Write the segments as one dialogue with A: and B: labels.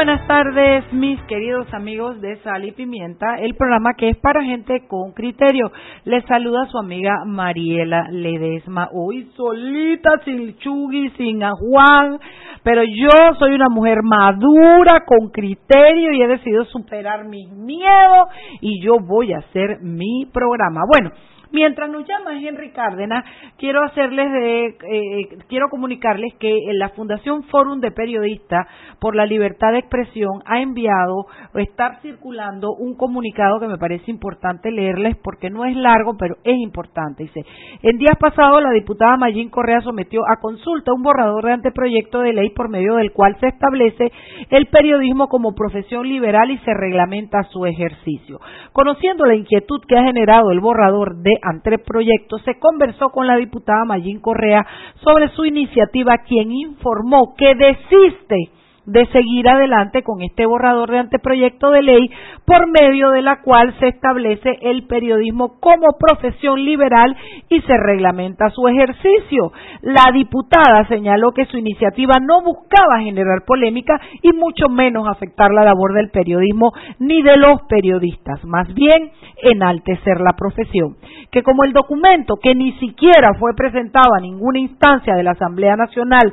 A: Buenas tardes, mis queridos amigos de Sal y Pimienta, el programa que es para gente con criterio. Les saluda su amiga Mariela Ledesma. Hoy solita, sin Chugui, sin Juan, pero yo soy una mujer madura, con criterio y he decidido superar mis miedos y yo voy a hacer mi programa. Bueno, Mientras nos llama Henry Cárdenas, quiero hacerles de, eh, quiero comunicarles que la Fundación Fórum de Periodistas por la Libertad de Expresión ha enviado o está circulando un comunicado que me parece importante leerles porque no es largo, pero es importante. Dice, en días pasados la diputada Mayín Correa sometió a consulta un borrador de anteproyecto de ley por medio del cual se establece el periodismo como profesión liberal y se reglamenta su ejercicio. Conociendo la inquietud que ha generado el borrador de anteproyecto, se conversó con la diputada Mayín Correa sobre su iniciativa, quien informó que desiste de seguir adelante con este borrador de anteproyecto de ley por medio de la cual se establece el periodismo como profesión liberal y se reglamenta su ejercicio. La diputada señaló que su iniciativa no buscaba generar polémica y mucho menos afectar la labor del periodismo ni de los periodistas, más bien enaltecer la profesión. Que como el documento que ni siquiera fue presentado a ninguna instancia de la Asamblea Nacional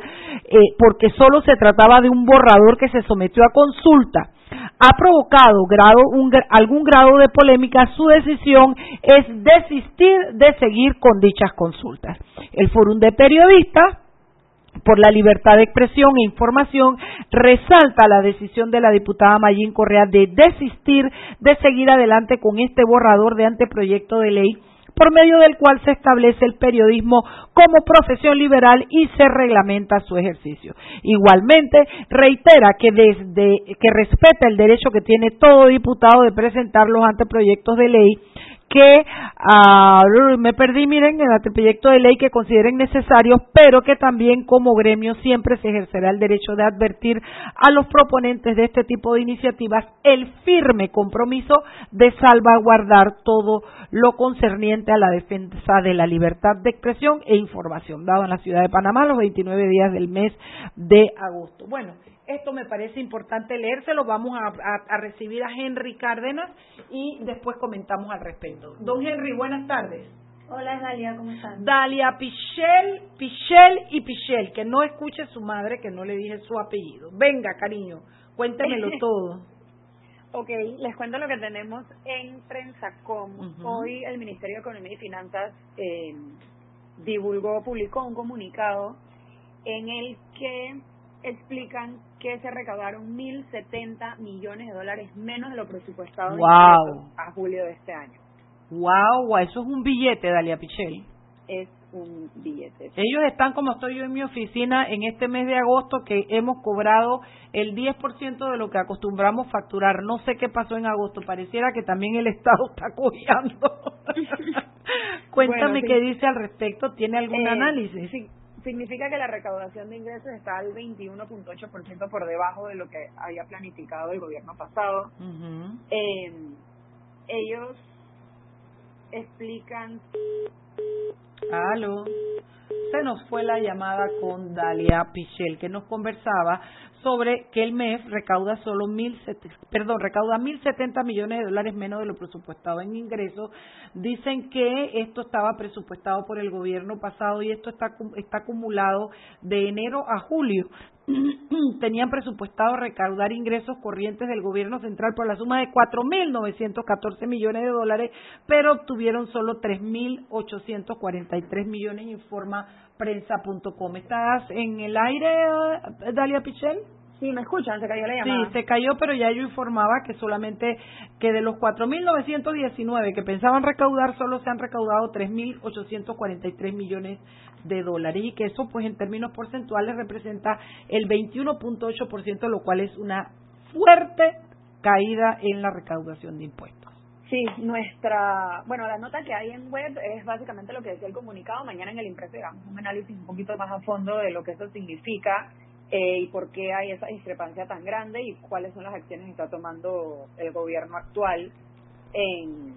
A: eh, porque solo se trataba de un que se sometió a consulta ha provocado algún grado de polémica, su decisión es desistir de seguir con dichas consultas. El Fórum de Periodistas por la libertad de expresión e información resalta la decisión de la diputada Mayín Correa de desistir de seguir adelante con este borrador de anteproyecto de ley por medio del cual se establece el periodismo como profesión liberal y se reglamenta su ejercicio. Igualmente, reitera que desde que respeta el derecho que tiene todo diputado de presentar los anteproyectos de ley que ah, me perdí, miren, en el proyecto de ley que consideren necesarios, pero que también como gremio siempre se ejercerá el derecho de advertir a los proponentes de este tipo de iniciativas el firme compromiso de salvaguardar todo lo concerniente a la defensa de la libertad de expresión e información, dado en la ciudad de Panamá los 29 días del mes de agosto. Bueno, esto me parece importante leérselo. Vamos a, recibir a Henry Cárdenas y después comentamos al respecto. Don Henry, buenas tardes.
B: Hola Dalia, ¿cómo estás?
A: Dalia Pichel, Pichel y Pichel, que no escuche su madre, que no le dije su apellido. Venga, cariño, cuéntemelo todo.
B: Ok, les cuento lo que tenemos en Prensacom. Hoy el Ministerio de Economía y Finanzas eh, divulgó, publicó un comunicado en el que explican que se recaudaron 1.070 millones de dólares menos de lo presupuestado a julio de este año.
A: Wow, eso es un billete, Dalia Pichel.
B: Es un billete.
A: Ellos están como estoy yo en mi oficina en este mes de agosto que hemos cobrado el 10% de lo que acostumbramos facturar. No sé qué pasó en agosto, pareciera que también el Estado está cojeando. Cuéntame qué dice al respecto, ¿tiene algún eh, análisis?
B: Sí significa que la recaudación de ingresos está al 21.8% por debajo de lo que había planificado el gobierno pasado. eh, ellos explican.
A: Aló. Se nos fue la llamada con Dalia Pichel, que nos conversaba sobre que el MEF recauda solo mil, perdón, recauda mil setenta millones de dólares menos de lo presupuestado en ingresos. Dicen que esto estaba presupuestado por el gobierno pasado y esto está, está acumulado de enero a julio. Tenían presupuestado recaudar ingresos corrientes del gobierno central por la suma de cuatro mil novecientos catorce millones de dólares, pero obtuvieron solo tres mil ochocientos cuarenta y tres millones, informa prensa.com. ¿Estás en el aire, Dalia Pichel?
B: Sí, me escuchan, se cayó la llamada.
A: Sí, se cayó, pero ya yo informaba que solamente que de los 4.919 que pensaban recaudar, solo se han recaudado 3.843 millones de dólares y que eso, pues en términos porcentuales, representa el 21.8%, lo cual es una fuerte caída en la recaudación de impuestos.
B: Sí, nuestra, bueno, la nota que hay en web es básicamente lo que decía el comunicado. Mañana en el impreso un análisis un poquito más a fondo de lo que eso significa eh, y por qué hay esa discrepancia tan grande y cuáles son las acciones que está tomando el gobierno actual en,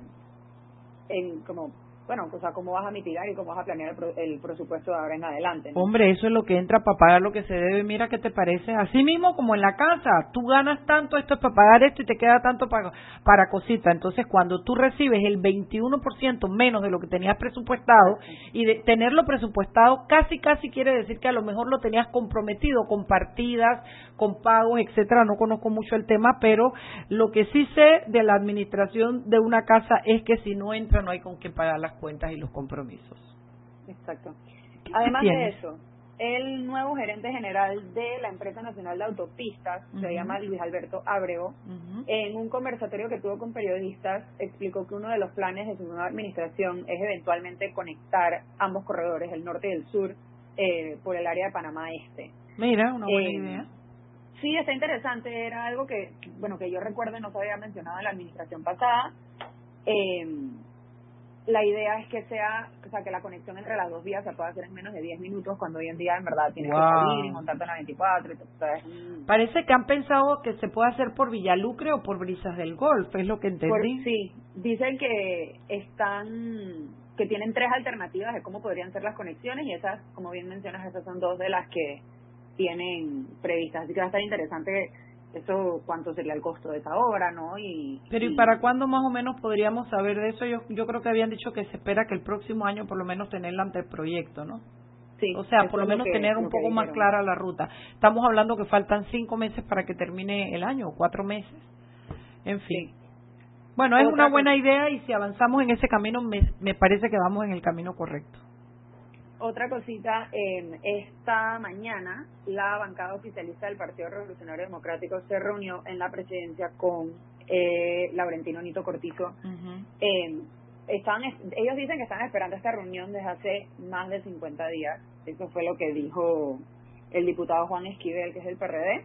B: en como bueno, o sea, cómo vas a mitigar y cómo vas a planear el, presupuesto de ahora en adelante.
A: Hombre, eso es lo que entra para pagar lo que se debe. Mira qué te parece. Así mismo como en la casa, tú ganas tanto, esto es para pagar esto y te queda tanto para, para cosita. Entonces, cuando tú recibes el 21% menos de lo que tenías presupuestado y de tenerlo presupuestado casi, casi quiere decir que a lo mejor lo tenías comprometido con partidas, con pagos, etcétera. No conozco mucho el tema, pero lo que sí sé de la administración de una casa es que si no entra no hay con qué pagar las cuentas y los compromisos.
B: Exacto. Además de eso, el nuevo gerente general de la empresa nacional de autopistas, se llama Luis Alberto Abrego, en un conversatorio que tuvo con periodistas, explicó que uno de los planes de su nueva administración es eventualmente conectar ambos corredores, el norte y el sur, eh, por el área de Panamá Este.
A: Mira, una buena eh, idea.
B: Sí, está interesante. Era algo que, bueno, que yo recuerdo no se había mencionado en la administración pasada. Eh, la idea es que sea, o sea, que la conexión entre las dos vías se pueda hacer en menos de 10 minutos, cuando hoy en día en verdad tienes que salir y montarte en la 24.
A: Parece que han pensado que se puede hacer por Villalucre o por Brisas del Golf, es lo que entendí.
B: sí, dicen que están, que tienen tres alternativas de cómo podrían ser las conexiones y esas, como bien mencionas, esas son dos de las que tienen previstas. Así que va a estar interesante eso cuánto sería el costo de esa obra, ¿no? Y,
A: Pero ¿y para cuándo más o menos podríamos saber de eso? Yo, yo creo que habían dicho que se espera que el próximo año por lo menos tener el anteproyecto, ¿no?
B: Sí,
A: o sea, por lo menos tener un poco más clara la ruta. Estamos hablando que faltan cinco meses para que termine el año, o cuatro meses. En fin. Bueno, es una buena idea y si avanzamos en ese camino, me, me parece que vamos en el camino correcto.
B: Otra cosita, eh, esta mañana la bancada oficialista del Partido Revolucionario Democrático se reunió en la presidencia con eh, Laurentino Nito Cortizo. eh, están, ellos dicen que están esperando esta reunión desde hace más de 50 días. Eso fue lo que dijo el diputado Juan Esquivel, que es del PRD.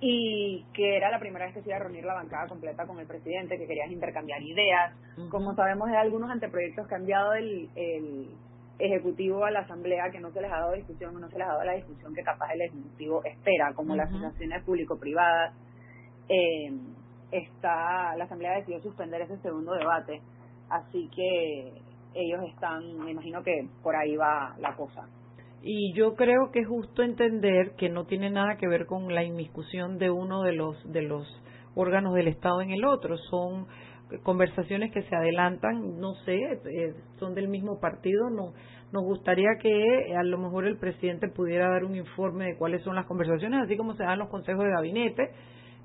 B: Y que era la primera vez que se iba a reunir la bancada completa con el presidente, que querían intercambiar ideas. Como sabemos, hay algunos anteproyectos que han enviado el, el ejecutivo a la asamblea que no se les ha dado discusión, no se les ha dado la discusión que capaz el ejecutivo espera, como las asociaciones público-privadas. Eh, está la asamblea decidió suspender ese segundo debate, así que ellos están, me imagino que por ahí va la cosa.
A: Y yo creo que es justo entender que no tiene nada que ver con la inmiscusión de uno de los de los órganos del Estado en el otro, son conversaciones que se adelantan, no sé, eh, son del mismo partido, no nos gustaría que a lo mejor el presidente pudiera dar un informe de cuáles son las conversaciones, así como se dan los consejos de gabinete,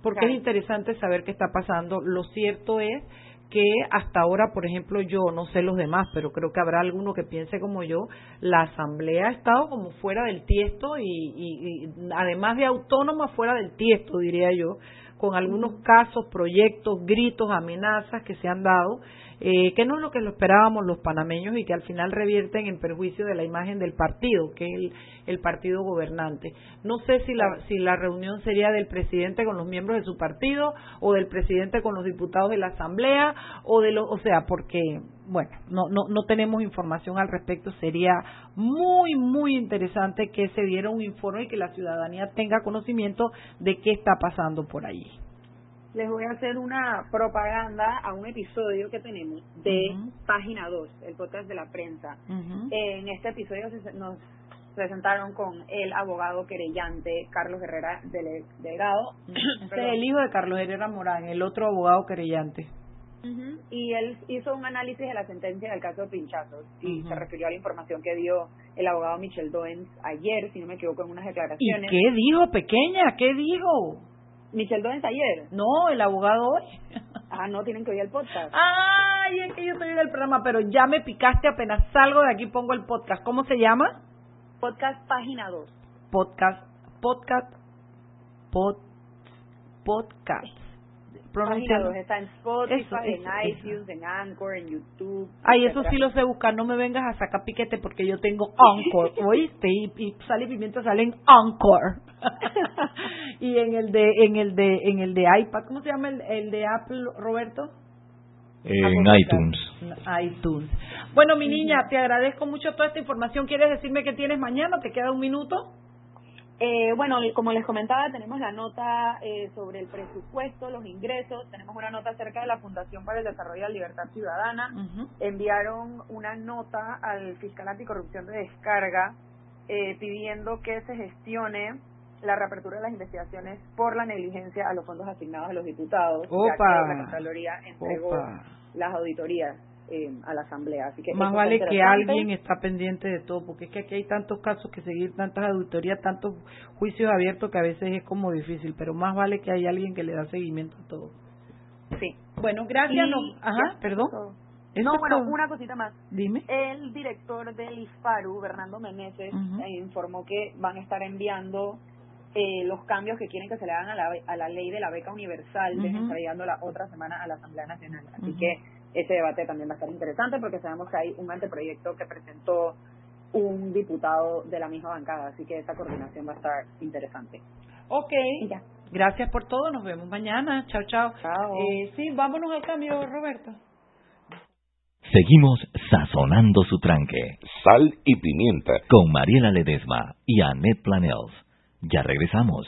A: porque es interesante saber qué está pasando. Lo cierto es que hasta ahora, por ejemplo, yo no sé los demás, pero creo que habrá alguno que piense como yo, la asamblea ha estado como fuera del tiesto y, y además de autónoma fuera del tiesto, diría yo, con algunos casos, proyectos, gritos, amenazas que se han dado, eh, que no es lo que lo esperábamos los panameños y que al final revierten en perjuicio de la imagen del partido, que es el, partido gobernante. No sé si la, si la reunión sería del presidente con los miembros de su partido o del presidente con los diputados de la Asamblea o de los, o sea, porque bueno, no, no, no tenemos información al respecto. Sería muy, muy interesante que se diera un informe y que la ciudadanía tenga conocimiento de qué está pasando por allí.
B: Les voy a hacer una propaganda a un episodio que tenemos de Página 2, el podcast de la prensa. En este episodio nos presentaron con el abogado querellante Carlos Herrera Delgado.
A: Este es el hijo de Carlos Herrera Morán, el otro abogado querellante.
B: Y él hizo un análisis de la sentencia del caso de Pinchazos y se refirió a la información que dio el abogado Michel Doens ayer, si no me equivoco, en unas declaraciones.
A: ¿Y qué dijo, pequeña? ¿Qué dijo?
B: Michel Doens ayer.
A: No, el abogado hoy.
B: Ah, no, tienen que oír el podcast.
A: Ay, es que yo estoy en el programa, pero ya me picaste apenas salgo de aquí pongo el podcast. ¿Cómo se llama?
B: Podcast Página 2.
A: Podcast, podcast, pod, podcast.
B: Está en Spotify, en iTunes, en Anchor, en YouTube.
A: Ay, eso sí lo sé buscar, no me vengas a sacar piquete porque yo tengo Anchor, ¿oíste? Y, y sal y pimienta sale en Anchor. y en el de en el de en el de iPad, ¿cómo se llama el, el de Apple, Roberto?
C: En iTunes.
A: iTunes. Bueno, mi niña, te agradezco mucho toda esta información. ¿Quieres decirme qué tienes mañana? ¿Te queda un minuto?
B: Eh, bueno, como les comentaba, tenemos la nota eh, sobre el presupuesto, los ingresos, tenemos una nota acerca de la Fundación para el Desarrollo de la Libertad Ciudadana. Enviaron una nota al fiscal anticorrupción de descarga eh, pidiendo que se gestione la reapertura de las investigaciones por la negligencia a los fondos asignados a los diputados, ya que la Contraloría entregó las auditorías eh, a la Asamblea. Así que
A: Más vale que alguien está pendiente de todo, porque es que aquí hay tantos casos que seguir, tantas auditorías, tantos juicios abiertos que a veces es como difícil, pero más vale que hay alguien que le da seguimiento a todo.
B: Sí.
A: Bueno, gracias. Ajá, perdón.
B: No, bueno, una cosita más.
A: Dime.
B: El director del ISPARU, Bernardo Meneses, eh, informó que van a estar enviando eh, los cambios que quieren que se le hagan a la, a la ley de la beca universal, uh la otra semana a la Asamblea Nacional. Así que ese debate también va a estar interesante porque sabemos que hay un anteproyecto que presentó un diputado de la misma bancada, así que esa coordinación va a estar interesante.
A: Ok. Gracias por todo, nos vemos mañana. Chao, chao.
B: Chao.
A: Eh, sí, vámonos al cambio, Roberto.
C: Seguimos sazonando su tranque.
D: Sal y pimienta.
C: Con Mariela Ledesma y Annette Planels. Ya regresamos.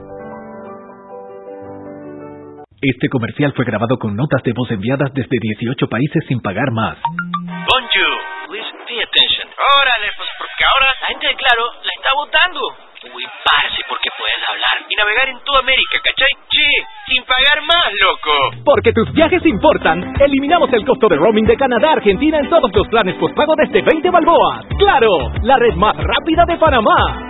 E: Este comercial fue grabado con notas de voz enviadas desde 18 países sin pagar más.
F: Bonjour, please pay attention. Órale, pues porque ahora la gente de Claro la está votando. Uy, parce, porque puedes hablar y navegar en toda América, ¿cachai? Che, sin pagar más, loco.
E: Porque tus viajes importan, eliminamos el costo de roaming de Canadá a Argentina en todos los planes postpago desde 20 balboas. ¡Claro! La red más rápida de Panamá.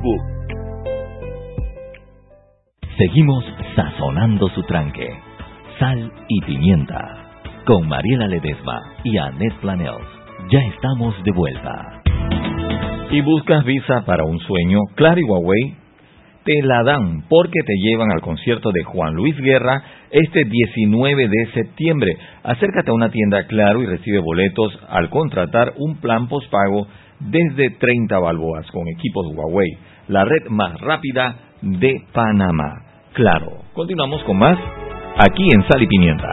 C: Seguimos sazonando su tranque. Sal y pimienta. Con Mariela Ledesma y Annette Planels. Ya estamos de vuelta. ¿Y buscas visa para un sueño? Claro y Huawei te la dan porque te llevan al concierto de Juan Luis Guerra este 19 de septiembre. Acércate a una tienda Claro y recibe boletos al contratar un plan postpago desde 30 balboas con equipos Huawei, la red más rápida de Panamá. Claro, continuamos con más aquí en Sal y Pimienta.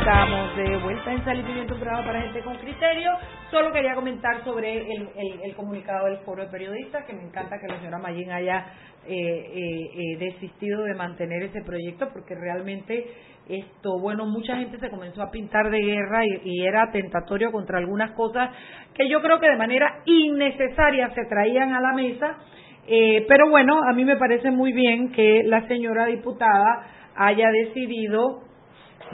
A: Estamos de Sal y Pimienta, un programa para gente con criterio. Solo quería comentar sobre el, el, comunicado del Foro de Periodistas, que me encanta que la señora Mayín haya eh, eh, eh, desistido de mantener ese proyecto, porque realmente esto, bueno, mucha gente se comenzó a pintar de guerra y, era tentatorio contra algunas cosas que yo creo que de manera innecesaria se traían a la mesa, eh, pero bueno, a mí me parece muy bien que la señora diputada haya decidido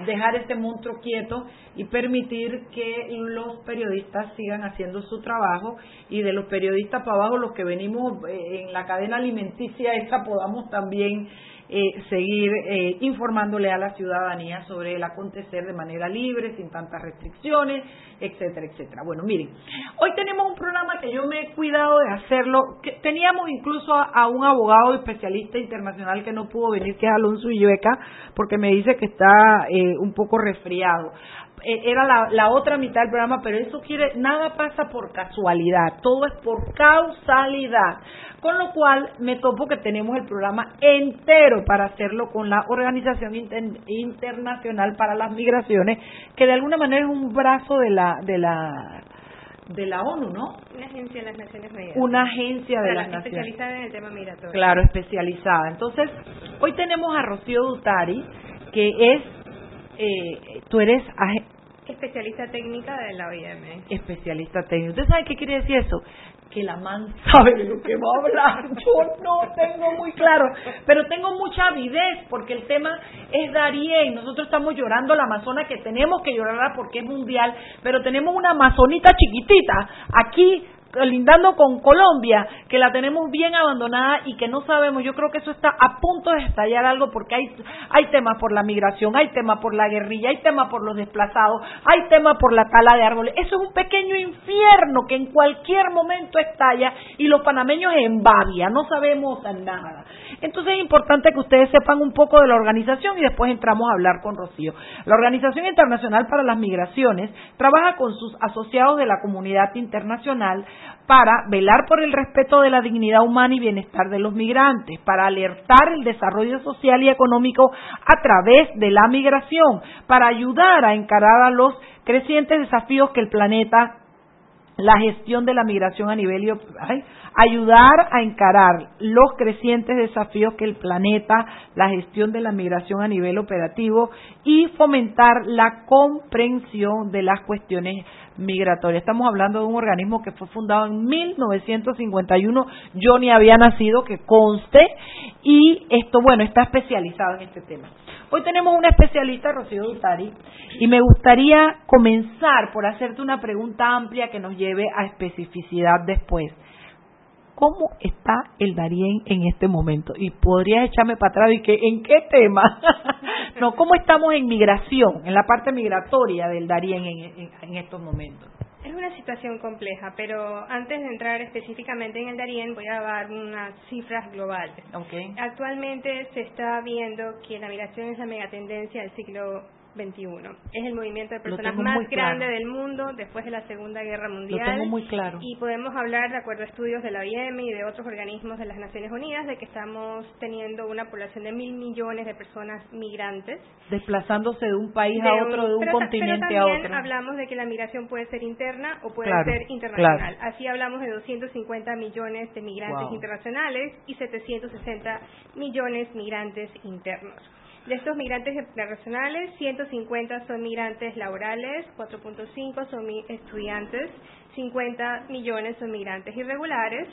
A: dejar este monstruo quieto y permitir que los periodistas sigan haciendo su trabajo. Y de los periodistas para abajo los que venimos eh, en la cadena alimenticia esta podamos también eh, seguir eh, informándole a la ciudadanía sobre el acontecer de manera libre, sin tantas restricciones, etcétera, etcétera. Bueno, miren, hoy tenemos un programa que yo me he cuidado de hacerlo, que teníamos incluso a, un abogado especialista internacional que no pudo venir, que es Alonso Illueca, porque me dice que está eh, un poco resfriado era la, la, otra mitad del programa, pero eso quiere, nada pasa por casualidad, todo es por causalidad. Con lo cual me topo que tenemos el programa entero para hacerlo con la Organización Internacional para las Migraciones, que de alguna manera es un brazo de la de la de la ONU, ¿no?
G: Una agencia de las Naciones Unidas.
A: Una agencia de las
G: Naciones Especializada en el tema migratorio.
A: Claro, especializada. Entonces, hoy tenemos a Rocío Dutari, que es, eh, tú eres
G: especialista técnica de la OIM.
A: Especialista técnica. ¿Usted sabe qué quiere decir eso? Que la man sabe de lo que va a hablar. Yo no tengo muy claro, pero tengo mucha avidez porque el tema es Darien. Nosotros estamos llorando la Amazona que tenemos que llorarla porque es mundial, pero tenemos una Amazonita chiquitita aquí lindando con Colombia, que la tenemos bien abandonada y que no sabemos, yo creo que eso está a punto de estallar algo porque hay, hay temas por la migración, hay temas por la guerrilla, hay temas por los desplazados, hay temas por la tala de árboles. Eso es un pequeño infierno que en cualquier momento estalla y los panameños en babia, no sabemos nada. Entonces es importante que ustedes sepan un poco de la organización y después entramos a hablar con Rocío. La Organización Internacional para las Migraciones trabaja con sus asociados de la comunidad internacional para velar por el respeto de la dignidad humana y bienestar de los migrantes, para alertar el desarrollo social y económico a través de la migración, para ayudar a encarar a los crecientes desafíos que el planeta la gestión de la migración a nivel ayudar a encarar los crecientes desafíos que el planeta, la gestión de la migración a nivel operativo y fomentar la comprensión de las cuestiones migratoria. Estamos hablando de un organismo que fue fundado en 1951, yo ni había nacido, que conste, y esto, bueno, está especializado en este tema. Hoy tenemos una especialista, Rocío Dutari, y me gustaría comenzar por hacerte una pregunta amplia que nos lleve a especificidad después. ¿Cómo está el Darién en este momento? Y podrías echarme para atrás y que, ¿en qué tema? no, ¿cómo estamos en migración, en la parte migratoria del Darién en, estos momentos?
G: Es una situación compleja, pero antes de entrar específicamente en el Darién, voy a dar unas cifras globales.
A: Okay.
G: Actualmente se está viendo que la migración es la megatendencia del siglo es el movimiento de personas más grande del mundo después de la Segunda Guerra Mundial.
A: Lo tengo muy claro.
G: Y podemos hablar, de acuerdo a estudios de la OIM y de otros organismos de las Naciones Unidas, de que estamos teniendo una población de mil millones de personas migrantes.
A: Desplazándose de un país a otro, de un continente
G: a
A: otro.
G: hablamos de que la migración puede ser interna o puede ser internacional. Así hablamos de 250 millones de migrantes internacionales y 760 millones migrantes internos. De estos migrantes internacionales, 150 son migrantes laborales, 4.5 son estudiantes, 50 millones son migrantes irregulares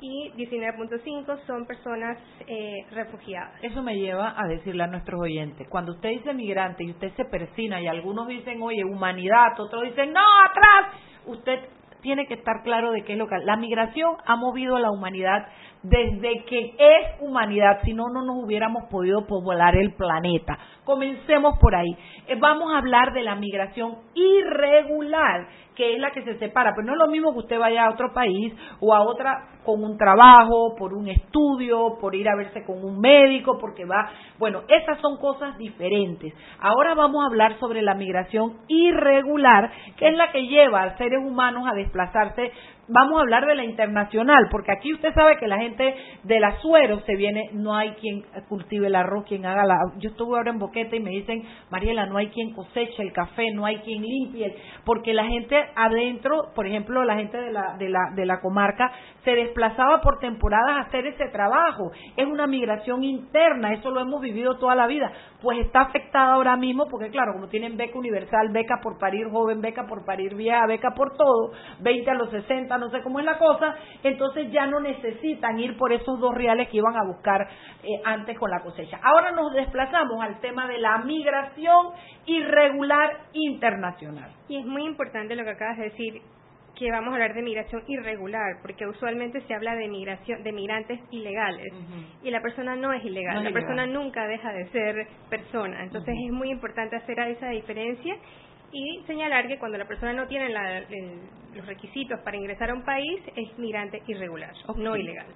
G: y 19.5 son personas eh, refugiadas.
A: Eso me lleva a decirle a nuestros oyentes, cuando usted dice migrante y usted se persina y algunos dicen, oye, humanidad, otros dicen, no, atrás, usted tiene que estar claro de qué es lo que... La migración ha movido a la humanidad desde que es humanidad, si no, no nos hubiéramos podido poblar el planeta. Comencemos por ahí. Eh, vamos a hablar de la migración irregular, que es la que se separa, pero no es lo mismo que usted vaya a otro país o a otra con un trabajo, por un estudio, por ir a verse con un médico, porque va, bueno, esas son cosas diferentes. Ahora vamos a hablar sobre la migración irregular, que es la que lleva a seres humanos a desplazarse. Vamos a hablar de la internacional, porque aquí usted sabe que la gente del azuero se viene, no hay quien cultive el arroz, quien haga la... Yo estuve ahora en Boquete y me dicen, Mariela, no hay quien coseche el café, no hay quien limpie, porque la gente adentro, por ejemplo, la gente de la, de la, de la comarca, se desplazaba por temporadas a hacer ese trabajo. Es una migración interna, eso lo hemos vivido toda la vida. Pues está afectada ahora mismo, porque claro, como tienen beca universal, beca por parir joven, beca por parir vieja, beca por todo, 20 a los 60, no sé cómo es la cosa, entonces ya no necesitan ir por esos dos reales que iban a buscar eh, antes con la cosecha. Ahora nos desplazamos al tema de la migración irregular internacional.
G: Y es muy importante lo que acabas de decir, que vamos a hablar de migración irregular, porque usualmente se habla de migración de migrantes ilegales y la persona no es ilegal, la persona nunca deja de ser persona. Entonces es muy importante hacer esa diferencia y señalar que cuando la persona no tiene los requisitos para ingresar a un país es migrante irregular, no ilegal.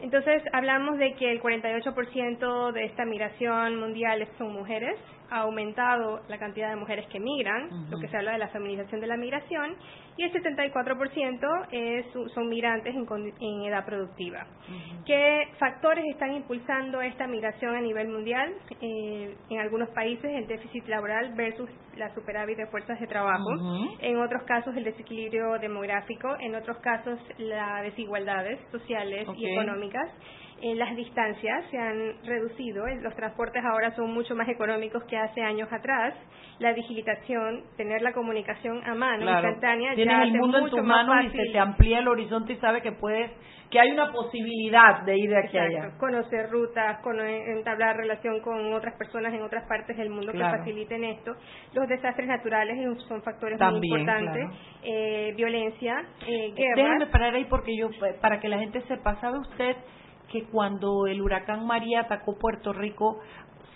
G: Entonces hablamos de que el 48% de esta migración mundial son mujeres ha aumentado la cantidad de mujeres que migran, lo que se habla de la feminización de la migración, y el 74% es, son migrantes en, edad productiva. ¿Qué factores están impulsando esta migración a nivel mundial? Eh, en algunos países el déficit laboral versus la superávit de fuerzas de trabajo, en otros casos el desequilibrio demográfico, en otros casos las desigualdades sociales y económicas las distancias se han reducido, los transportes ahora son mucho más económicos que hace años atrás, la digitalización, tener la comunicación a mano, instantánea,
A: Tienes el mundo en tus manos y se te amplía el horizonte y sabes que puedes, que hay una posibilidad de ir de aquí a allá.
G: Conocer rutas, entablar relación con otras personas en otras partes del mundo que faciliten esto. Los desastres naturales son factores muy importantes. Eh, violencia, eh, guerra.
A: Déjame parar ahí porque yo, para que la gente sepa, ¿sabe usted? Que cuando el huracán María atacó Puerto Rico,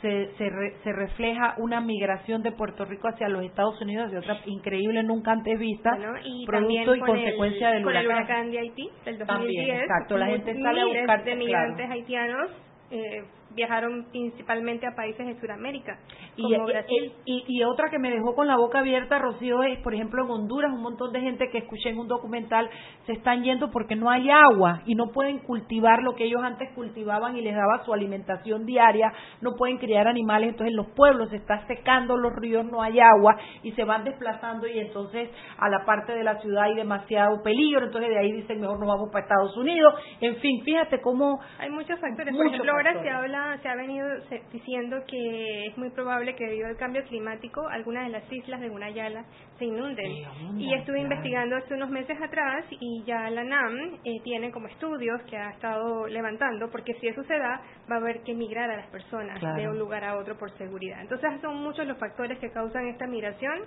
A: se, se, refleja una migración de Puerto Rico hacia los Estados Unidos de otra increíble nunca antes vista
G: y
A: producto y consecuencia del huracán.
G: el huracán de Haití del 2010
A: también exacto la gente sale a buscar
G: de migrantes haitianos eh, viajaron principalmente a países de Sudamérica, como
A: y,
G: Brasil.
A: Y, otra que me dejó con la boca abierta, Rocío, es, por ejemplo, en Honduras, un montón de gente que escuché en un documental se están yendo porque no hay agua y no pueden cultivar lo que ellos antes cultivaban y les daba su alimentación diaria, no pueden criar animales, entonces en los pueblos se está secando los ríos, no hay agua y se van desplazando y entonces a la parte de la ciudad hay demasiado peligro, entonces de ahí dicen mejor nos vamos para Estados Unidos, en fin, fíjate cómo...
G: Hay muchos factores, por ejemplo, ahora se habla se ha venido diciendo que es muy probable que debido al cambio climático algunas de las islas de Gunayala se inunden. y estuve investigando hace unos meses atrás y ya la NAM eh, tiene como estudios que ha estado levantando, porque si eso se da, va a haber que migrar a las personas de un lugar a otro por seguridad. Entonces son muchos los factores que causan esta migración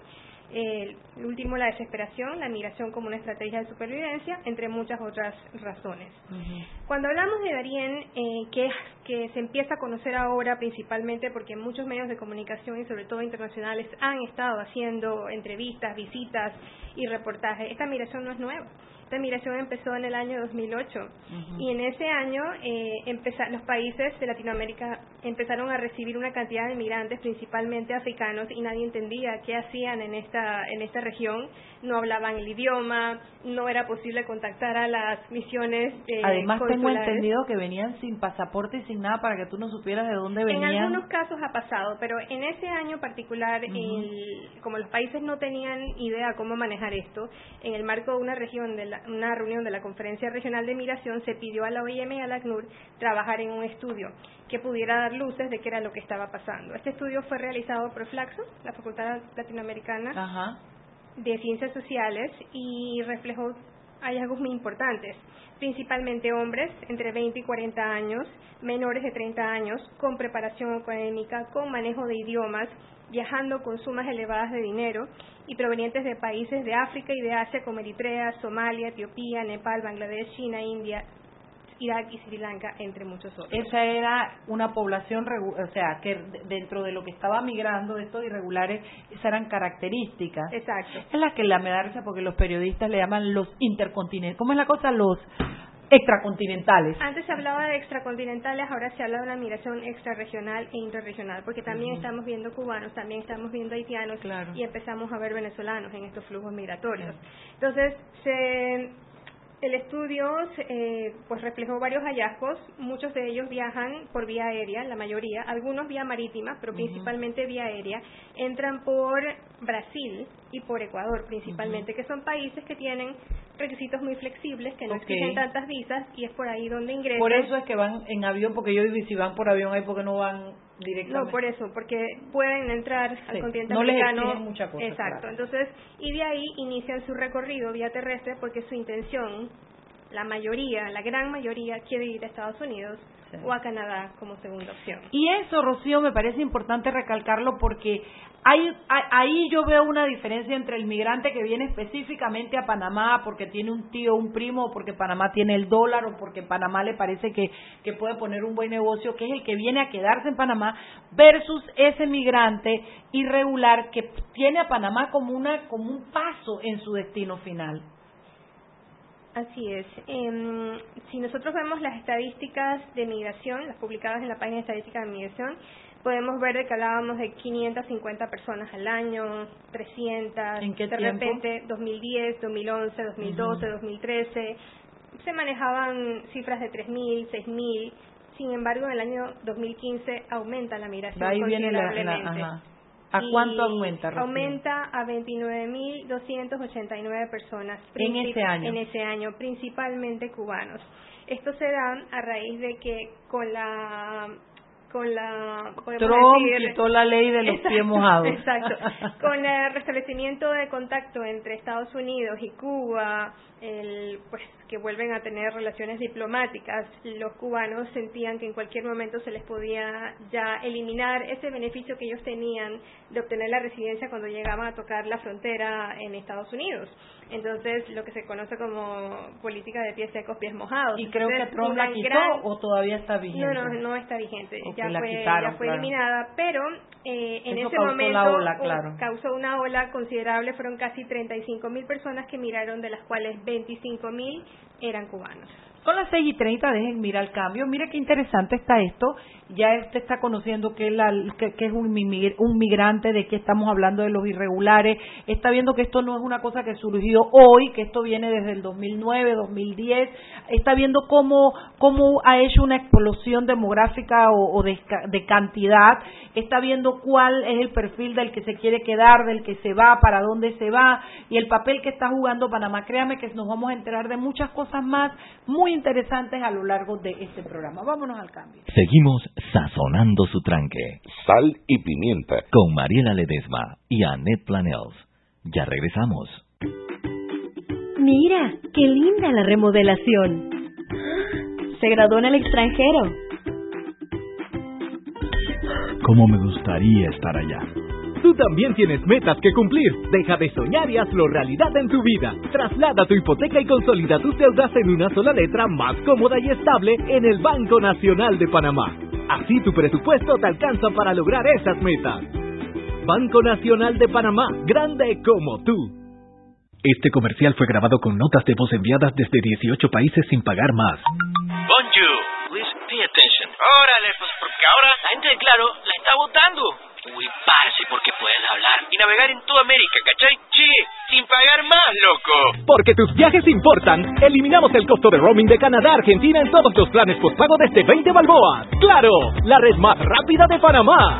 G: el último, la desesperación, la migración como una estrategia de supervivencia, entre muchas otras razones. Cuando hablamos de Darien, eh, que, que se empieza a conocer ahora principalmente porque muchos medios de comunicación y sobre todo internacionales han estado haciendo entrevistas, visitas y reportajes, esta migración no es nueva. Esta migración empezó en el año 2008 y en ese año eh, los países de Latinoamérica empezaron a recibir una cantidad de migrantes, principalmente africanos, y nadie entendía qué hacían en esta, en esta región. No hablaban el idioma, no era posible contactar a las misiones.
A: Eh, Además, tengo entendido que venían sin pasaporte y sin nada para que tú no supieras de dónde venían.
G: En algunos casos ha pasado, pero en ese año particular, como los países no tenían idea cómo manejar esto, en el marco de una región de una reunión de la Conferencia Regional de Migración, se pidió a la OIM y a la ACNUR trabajar en un estudio que pudiera dar luces de qué era lo que estaba pasando. Este estudio fue realizado por Flaxo, la Facultad Latinoamericana de Ciencias Sociales, y reflejó hallazgos muy importantes, principalmente hombres entre 20 y 40 años, menores de 30 años, con preparación académica, con manejo de idiomas, viajando con sumas elevadas de dinero y provenientes de países de África y de Asia como Eritrea, Somalia, Etiopía, Nepal, Bangladesh, China, India, Irak y Sri Lanka, entre muchos otros.
A: Esa era una población, o sea, que dentro de lo que estaba migrando de estos irregulares, esas eran características.
G: Exacto.
A: Es la que la me da porque los periodistas le llaman los intercontinentales. ¿Cómo es la cosa? Los extracontinentales.
G: Antes se hablaba de extracontinentales, ahora se habla de una migración extrarregional e interregional, porque también estamos viendo cubanos, también estamos viendo haitianos y empezamos a ver venezolanos en estos flujos migratorios. Entonces, se el estudio eh, pues reflejó varios hallazgos, muchos de ellos viajan por vía aérea, la mayoría, algunos vía marítima, pero principalmente vía aérea, entran por Brasil y por Ecuador principalmente, que son países que tienen requisitos muy flexibles, que no exigen tantas visas y es por ahí donde ingresan.
A: Por eso es que van en avión, porque yo digo, si van por avión ahí, porque no van directamente?
G: No, por eso, porque pueden entrar al continente no
A: Les mucha cosa,
G: Exacto, entonces, y de ahí inician su recorrido vía terrestre porque su intención, la mayoría, la gran mayoría, quiere ir a Estados Unidos o a Canadá como segunda opción.
A: Y eso, Rocío, me parece importante recalcarlo porque hay, ahí yo veo una diferencia entre el migrante que viene específicamente a Panamá porque tiene un tío, un primo, o porque Panamá tiene el dólar o porque Panamá le parece que, que puede poner un buen negocio, que es el que viene a quedarse en Panamá, versus ese migrante irregular que tiene a Panamá como, una, como un paso en su destino final.
G: Así es. Eh, si nosotros vemos las estadísticas de migración, las publicadas en la página de estadística de migración, podemos ver de que hablábamos de 550 personas al año, 300,
A: ¿En qué
G: de repente 2010, 2011, 2012, 2013, se manejaban cifras de 3.000, 6.000, sin embargo en el año 2015 aumenta la migración
A: Ahí viene la, ¿A cuánto aumenta?
G: Aumenta a 29.289 personas
A: en ese año.
G: En ese año, principalmente cubanos. Esto se da a raíz de que con la con la
A: Trump quitó la ley de los pies mojados.
G: Exacto. Con el restablecimiento de contacto entre Estados Unidos y Cuba, el, pues, que vuelven a tener relaciones diplomáticas. Los cubanos sentían que en cualquier momento se les podía ya eliminar ese beneficio que ellos tenían de obtener la residencia cuando llegaban a tocar la frontera en Estados Unidos. Entonces, lo que se conoce como política de pies secos, pies mojados.
A: ¿Y creo que Trump la quitó o todavía está vigente?
G: No, no, no está vigente. Ya, fue, eliminada, pero eh, en Eso ese causó momento ola, claro. causó una ola considerable. Fueron casi 35 mil personas que miraron, de las cuales 20 25.000 eran cubanos.
A: Son las 6 y 30, dejen mirar el cambio. Mira qué interesante está esto. Ya usted está conociendo que, la, que, es un, migrante, de que estamos hablando de los irregulares. Está viendo que esto no es una cosa que surgió hoy, que esto viene desde el 2009, 2010. Está viendo cómo, cómo ha hecho una explosión demográfica o, de, de cantidad. Está viendo cuál es el perfil del que se quiere quedar, del que se va, para dónde se va y el papel que está jugando Panamá. Créame que nos vamos a enterar de muchas cosas más muy interesantes a lo largo de este programa. Vámonos al cambio.
C: Seguimos sazonando su tranque.
D: Sal y pimienta.
C: Con Mariela Ledesma y Annette Planels. Ya regresamos.
H: Mira, qué linda la remodelación. Se graduó en el extranjero.
E: ¿Cómo me gustaría estar allá? Tú también tienes metas que cumplir. Deja de soñar y hazlo realidad en tu vida. Traslada tu hipoteca y consolida tus deudas en una sola letra más cómoda y estable en el Banco Nacional de Panamá. Así tu presupuesto te alcanza para lograr esas metas. Banco Nacional de Panamá, grande como tú. Este comercial fue grabado con notas de voz enviadas desde 18 países sin pagar más.
F: Bonjour, please pay attention. Órale, pues porque ahora la gente de Claro la está votando. Uy, parce, porque puedes hablar y navegar en toda América, ¿cachai? Sí, sin pagar más, loco.
E: Porque tus viajes importan, eliminamos el costo de roaming de Canadá a Argentina en todos los planes postpago desde 20 balboas. ¡Claro! La red más rápida de Panamá.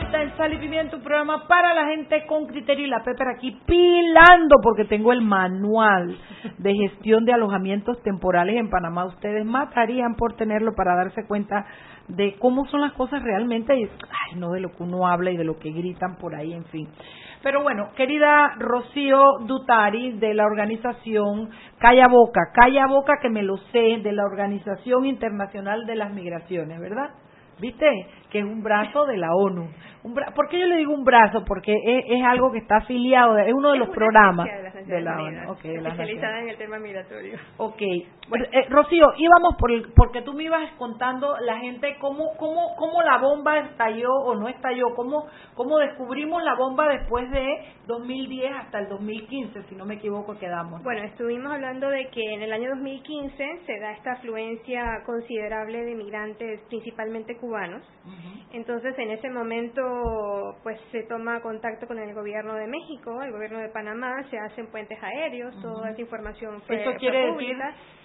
A: Vuelta en un programa para la gente con criterio y la Pepper aquí pilando porque tengo el manual de gestión de alojamientos temporales en Panamá. Ustedes matarían por tenerlo para darse cuenta de cómo son las cosas realmente y no de lo que uno habla y de lo que gritan por ahí, en fin. Pero bueno, querida Rocío Dutari de la organización Calla Boca, Calla Boca que me lo sé, de la Organización Internacional de las Migraciones, ¿verdad? ¿Viste? Que es un brazo de la ONU. Un ¿Por qué yo le digo un brazo? Porque es, algo que está afiliado, es uno de los programas
G: de, la ONU. especializada en el tema migratorio.
A: Ok. Eh, Rocío, íbamos por porque tú me ibas contando la gente cómo, cómo, cómo la bomba estalló o no estalló, cómo, cómo descubrimos la bomba después de 2010 hasta el 2015, si no me equivoco, quedamos.
G: Bueno, estuvimos hablando de que en el año 2015 se da esta afluencia considerable de migrantes, principalmente cubanos. Entonces, en ese momento, pues se toma contacto con el gobierno de México, el gobierno de Panamá, se hacen puentes aéreos, toda esa información fue
A: Eso quiere decir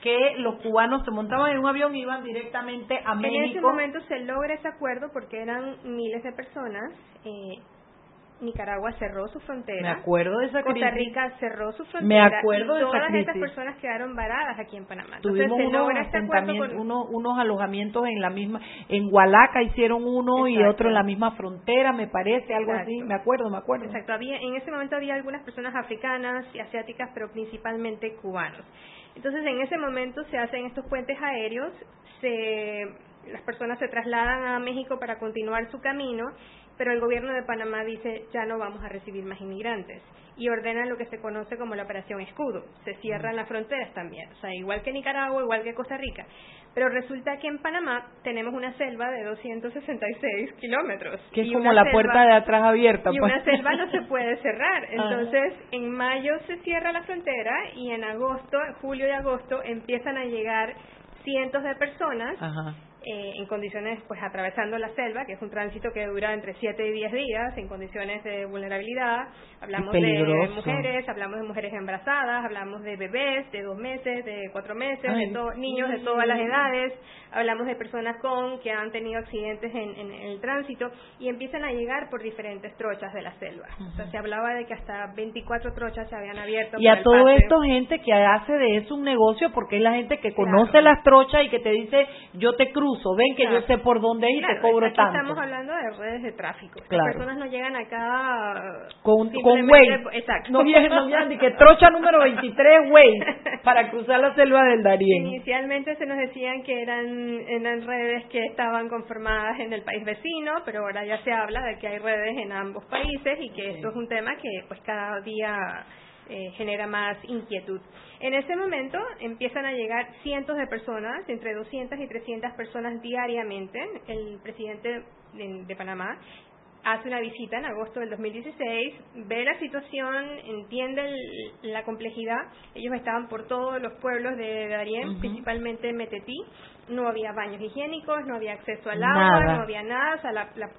A: que los cubanos se montaban en un avión y iban directamente a México.
G: En ese momento se logra ese acuerdo porque eran miles de personas. Eh, Nicaragua cerró su frontera.
A: Me acuerdo de esa crisis.
G: Costa Rica cerró su frontera.
A: Me acuerdo
G: y
A: de
G: todas
A: esas
G: personas quedaron varadas aquí en Panamá.
A: Tuvimos unos, unos, alojamientos en la misma, en Hualaca hicieron uno y otro en la misma frontera, me parece, algo así. Me acuerdo, me acuerdo.
G: Exacto. Había, en ese momento había algunas personas africanas y asiáticas, pero principalmente cubanos. Entonces, en ese momento se hacen estos puentes aéreos, se, las personas se trasladan a México para continuar su camino pero el gobierno de Panamá dice ya no vamos a recibir más inmigrantes y ordena lo que se conoce como la operación escudo. Se cierran las fronteras también, o sea, igual que Nicaragua, igual que Costa Rica. Pero resulta que en Panamá tenemos una selva de 266 kilómetros.
A: Que es como la puerta de atrás abierta.
G: Y una pues. selva no se puede cerrar. Ah. Entonces, en mayo se cierra la frontera y en agosto, julio y agosto, empiezan a llegar cientos de personas Ajá. Eh, en condiciones, pues atravesando la selva, que es un tránsito que dura entre 7 y 10 días, en condiciones de vulnerabilidad. Hablamos de mujeres, hablamos de mujeres embarazadas, hablamos de bebés de dos meses, de cuatro meses, de niños de todas las edades, hablamos de personas con que han tenido accidentes en, el tránsito y empiezan a llegar por diferentes trochas de la selva. O sea, se hablaba de que hasta 24 trochas se habían abierto.
A: Y a todo esto gente que hace de eso un negocio porque es la gente que conoce las trochas y que te dice, yo te cruzo ven que yo sé por dónde ir y te cobro
G: aquí
A: tanto.
G: Estamos hablando de redes de tráfico. Las personas no llegan acá
A: con, con Waze.
G: Exacto.
A: No vienen, no vienen ni que trocha número 23 Waze para cruzar la selva del Darién.
G: Inicialmente se nos decían que eran, eran redes que estaban conformadas en el país vecino, pero ahora ya se habla de que hay redes en ambos países y que esto es un tema que pues cada día eh, genera más inquietud. En ese momento empiezan a llegar cientos de personas, entre 200 y 300 personas diariamente. El presidente de, Panamá hace una visita en agosto del 2016, ve la situación, entiende la complejidad. Ellos estaban por todos los pueblos de Darién, principalmente Metetí. No había baños higiénicos, no había acceso al agua, no había nada. O sea, la, la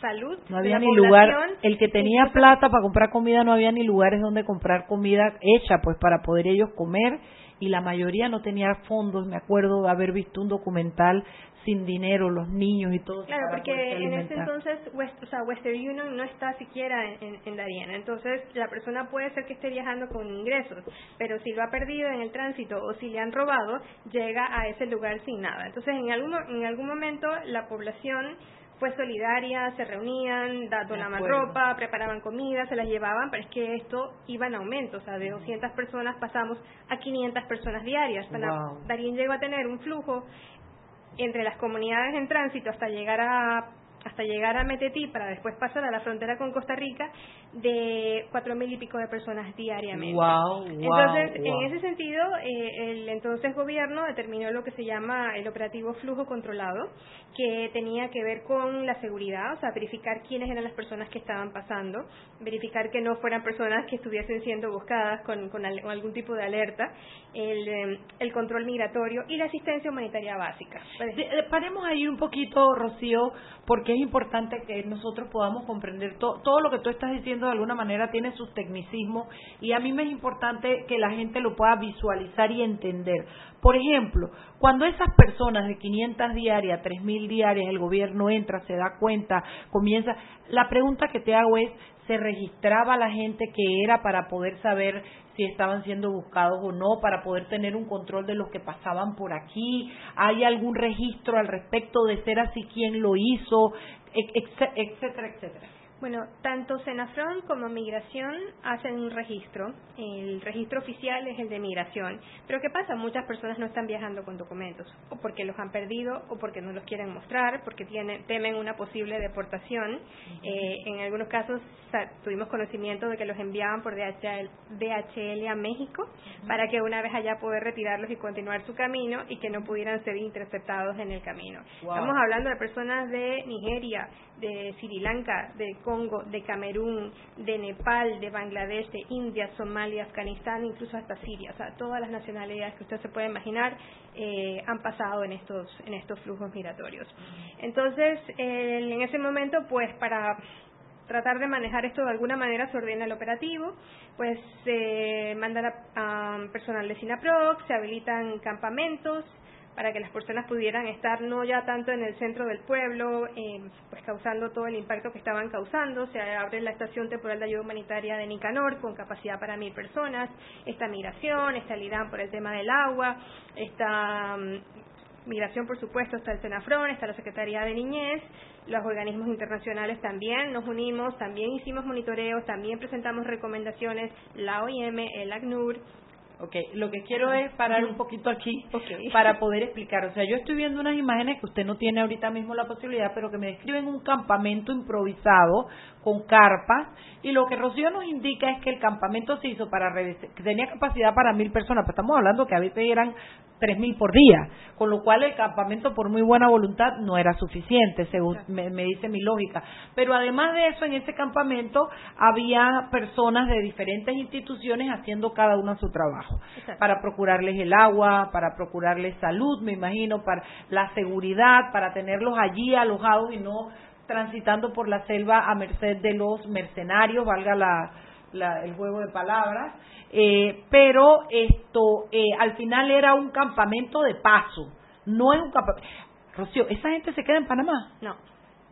G: salud.
A: No había ni lugar, el que tenía plata para comprar comida no había ni lugares donde comprar comida hecha, pues para poder ellos comer y la mayoría no tenía fondos. Me acuerdo de haber visto un documental sin dinero, los niños y todo.
G: Claro, porque en ese entonces West, o sea, Western Union no está siquiera en, en Dariena. Entonces, la persona puede ser que esté viajando con ingresos, pero si lo ha perdido en el tránsito o si le han robado, llega a ese lugar sin nada. Entonces, en algún, en algún momento, la población fue solidaria, se reunían, donaban ropa, preparaban comida, se las llevaban, pero es que esto iba en aumento, o sea, de 200 personas pasamos a 500 personas diarias. Wow. Darín llegó a tener un flujo entre las comunidades en tránsito hasta llegar a hasta llegar a Metetí para después pasar a la frontera con Costa Rica de cuatro mil y pico de personas diariamente. entonces, en ese sentido, eh, el entonces gobierno determinó lo que se llama el operativo flujo controlado, que tenía que ver con la seguridad, o sea, verificar quiénes eran las personas que estaban pasando, verificar que no fueran personas que estuviesen siendo buscadas con, con, algún tipo de alerta, el, eh, el, control migratorio y la asistencia humanitaria básica.
A: Eh, paremos ahí un poquito, Rocío, porque es importante que nosotros podamos comprender todo lo que tú estás diciendo de alguna manera tiene sus tecnicismos y a mí me es importante que la gente lo pueda visualizar y entender. Por ejemplo, cuando esas personas de 500 diarias, 3.000 diarias, el gobierno entra, se da cuenta, comienza, la pregunta que te hago es, ¿se registraba la gente que era para poder saber si estaban siendo buscados o no, para poder tener un control de los que pasaban por aquí? ¿Hay algún registro al respecto de ser así quién lo hizo? etcétera, etcétera.
G: Bueno, tanto Senafron como Migración hacen un registro. El registro oficial es el de Migración. Pero ¿qué pasa? Muchas personas no están viajando con documentos, o porque los han perdido, o porque no los quieren mostrar, porque tienen, temen una posible deportación. Eh, en algunos casos tuvimos conocimiento de que los enviaban por DHL, DHL a México para que una vez allá poder retirarlos y continuar su camino y que no pudieran ser interceptados en el camino. Estamos hablando de personas de Nigeria, de Sri Lanka, de Congo, de Camerún, de Nepal, de Bangladesh, de India, Somalia, Afganistán, incluso hasta Siria. O sea, todas las nacionalidades que usted se puede imaginar eh, han pasado en estos, en estos flujos migratorios. Entonces, en ese momento, pues para tratar de manejar esto de alguna manera se ordena el operativo, pues se manda a, personal de SINAPROC, se habilitan campamentos, para que las personas pudieran estar no ya tanto en el centro del pueblo, eh, pues causando todo el impacto que estaban causando. Se abre la estación temporal de ayuda humanitaria de Nicanor con capacidad para mil personas. Esta migración, esta LIDAN por el tema del agua, esta mm, migración, por supuesto, está el Senafron, está la Secretaría de Niñez, los organismos internacionales también nos unimos, también hicimos monitoreos, también presentamos recomendaciones, la OIM, el ACNUR,
A: Ok, lo que quiero es parar un poquito aquí para poder explicar. O sea, yo estoy viendo unas imágenes que usted no tiene ahorita mismo la posibilidad, pero que me describen un campamento improvisado con carpas y lo que Rocío nos indica es que el campamento se hizo para que tenía capacidad para mil personas, pero estamos hablando que a veces eran tres mil por día, con lo cual el campamento por muy buena voluntad no era suficiente, según me, dice mi lógica. Pero además de eso, en ese campamento había personas de diferentes instituciones haciendo cada una su trabajo, para procurarles el agua, para procurarles salud, me imagino, para la seguridad, para tenerlos allí alojados y no transitando por la selva a merced de los mercenarios, valga la, el juego de palabras, eh, pero esto eh, al final era un campamento de paso, no es un campamento. Rocío, ¿esa gente se queda en Panamá?
G: No.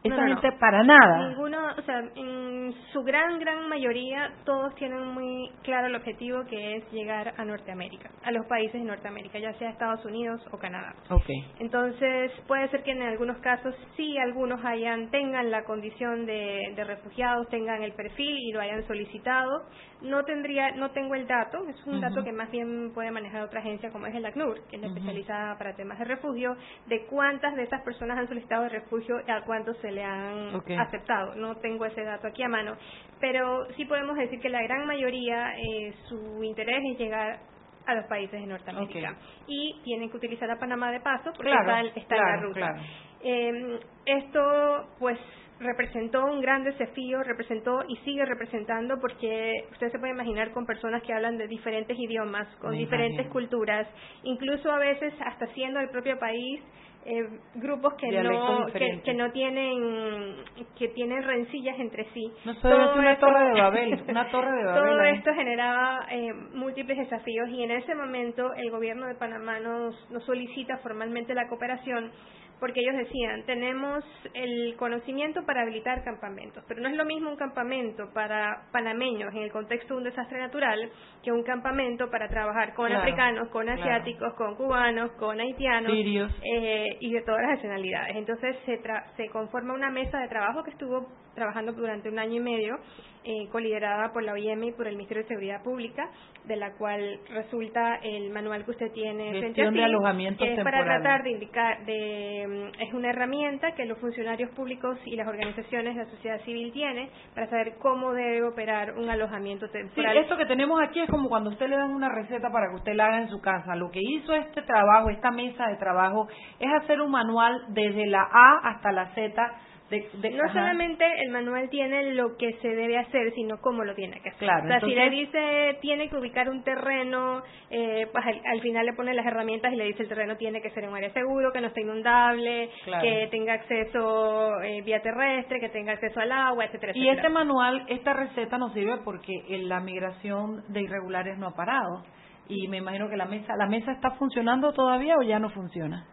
A: Esa para nada.
G: Ninguno, o sea, en su gran, gran mayoría, todos tienen muy claro el objetivo que es llegar a Norteamérica, a los países de Norteamérica, ya sea Estados Unidos o Canadá.
A: Okay.
G: Entonces, puede ser que en algunos casos sí algunos hayan, tengan la condición de, de refugiados, tengan el perfil y lo hayan solicitado. No tendría, no tengo el dato, es un dato que más bien puede manejar otra agencia como es el ACNUR, que es la especializada para temas de refugio, de cuántas de esas personas han solicitado de refugio y a cuántos se le han aceptado. No tengo ese dato aquí a mano, pero sí podemos decir que la gran mayoría eh, su interés es llegar a los países de Norteamérica. Y tienen que utilizar a Panamá de paso porque está, en la ruta. Eh, esto, pues representó un gran desafío, representó y sigue representando porque usted se puede imaginar con personas que hablan de diferentes idiomas, con diferentes culturas, incluso a veces hasta siendo el propio país eh, grupos que no que, no tienen que tienen rencillas entre sí.
A: No todo una torre de Babel una torre de Babel
G: todo esto generaba eh, múltiples desafíos y en ese momento el gobierno de Panamá nos, nos solicita formalmente la cooperación porque ellos decían, tenemos el conocimiento para habilitar campamentos, pero no es lo mismo un campamento para panameños en el contexto de un desastre natural que un campamento para trabajar con africanos, con asiáticos, con cubanos, con haitianos eh, y de todas las nacionalidades. Entonces se, se conforma una mesa de trabajo que estuvo trabajando durante un año y medio, eh, coliderada por la OIM y por el Ministerio de Seguridad Pública, de la cual resulta el manual que usted tiene
A: frente a de
G: que es para tratar de indicar, de, mm, es una herramienta que los funcionarios públicos y las organizaciones de la sociedad civil tienen para saber cómo debe operar un alojamiento temporal.
A: Sí, esto que tenemos aquí es como cuando usted le dan una receta para que usted la haga en su casa. Lo que hizo este trabajo, esta mesa de trabajo, es hacer un manual desde la A hasta la Z
G: no solamente el manual tiene lo que se debe hacer, sino cómo lo tiene que hacer.
A: Claro,
G: o sea, si le dice tiene que ubicar un terreno, eh, pues al, final le pone las herramientas y le dice el terreno tiene que ser en un área seguro, que no esté inundable, que tenga acceso eh, vía terrestre, que tenga acceso al agua, etcétera,
A: Y este manual, esta receta nos sirve porque la migración de irregulares no ha parado. Y me imagino que la mesa, ¿la mesa está funcionando todavía o ya no funciona?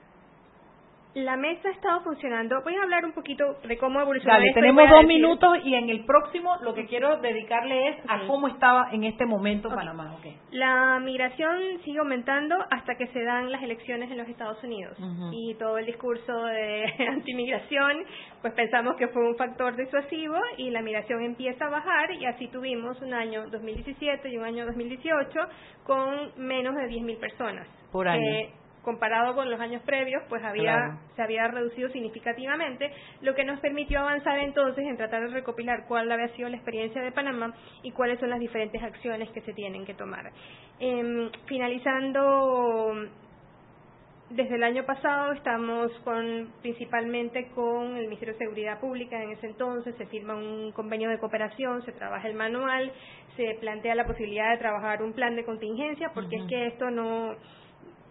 G: La mesa ha estado funcionando. Voy a hablar un poquito de cómo evolucionó.
A: Dale, tenemos dos minutos y en el próximo lo que quiero dedicarle es a cómo estaba en este momento Panamá.
G: La migración sigue aumentando hasta que se dan las elecciones en los Estados Unidos y todo el discurso de antimigración, pues pensamos que fue un factor disuasivo y la migración empieza a bajar y así tuvimos un año 2017 y un año 2018 con menos de 10.000 personas.
A: Por año
G: comparado con los años previos, pues había se había reducido significativamente, lo que nos permitió avanzar entonces en tratar de recopilar cuál había sido la experiencia de Panamá y cuáles son las diferentes acciones que se tienen que tomar. Eh, finalizando desde el año pasado estamos con principalmente con el Ministerio de Seguridad Pública en ese entonces, se firma un convenio de cooperación, se trabaja el manual, se plantea la posibilidad de trabajar un plan de contingencia porque es que esto no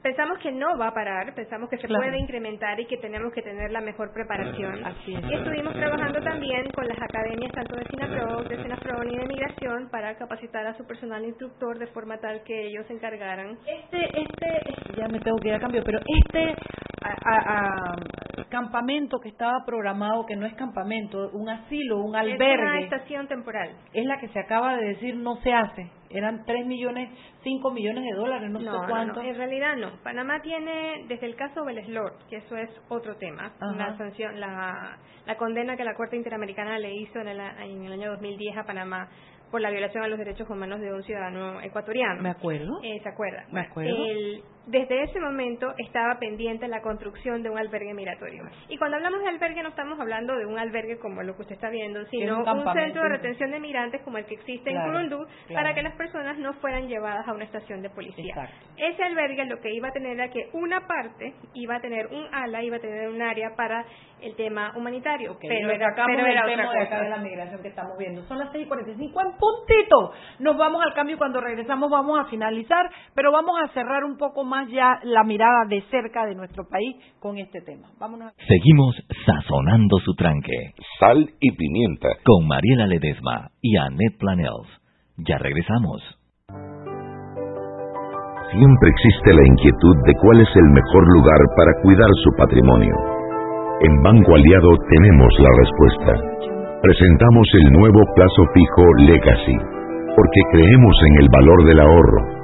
G: pensamos que no va a parar, pensamos que se puede incrementar y que tenemos que tener la mejor preparación.
A: Así
G: Y estuvimos trabajando también con las academias tanto de SINAPRO, de SENAFRON y de Migración para capacitar a su personal instructor de forma tal que ellos se encargaran.
A: Este, este, ya me tengo que ir a cambio, pero este a, campamento que estaba programado, que no es campamento, un asilo, un albergue. Es
G: una estación temporal.
A: Es la que se acaba de decir no se hace eran 3 millones, 5 millones de dólares, no, sé cuánto.
G: en realidad no. Panamá tiene, desde el caso Belleslor, que eso es otro tema, la sanción, la, la condena que la Corte Interamericana le hizo en el, en el año 2010 a Panamá por la violación a los derechos humanos de un ciudadano ecuatoriano.
A: Me acuerdo.
G: Eh, ¿Se acuerda?
A: Me acuerdo.
G: Desde ese momento estaba pendiente la construcción de un albergue migratorio. Y cuando hablamos de albergue no estamos hablando de un albergue como lo que usted está viendo, sino un, centro de retención de migrantes como el que existe en Curundú para que las personas no fueran llevadas a una estación de policía. Ese albergue lo que iba a tener era que una parte iba a tener un ala, iba a tener un área para el tema humanitario.
A: pero, era, pero era el tema de acá de la migración que estamos viendo. Son las 6.45 en puntito. Nos vamos al cambio y cuando regresamos vamos a finalizar, pero vamos a cerrar un poco más ya la mirada de cerca de nuestro país con este tema. Vámonos.
C: Seguimos sazonando su tranque.
D: Sal y pimienta.
C: Con Mariela Ledesma y Annette Planels. Ya regresamos.
D: Siempre existe la inquietud de cuál es el mejor lugar para cuidar su patrimonio. En Banco Aliado tenemos la respuesta. Presentamos el nuevo plazo fijo Legacy, porque creemos en el valor del ahorro,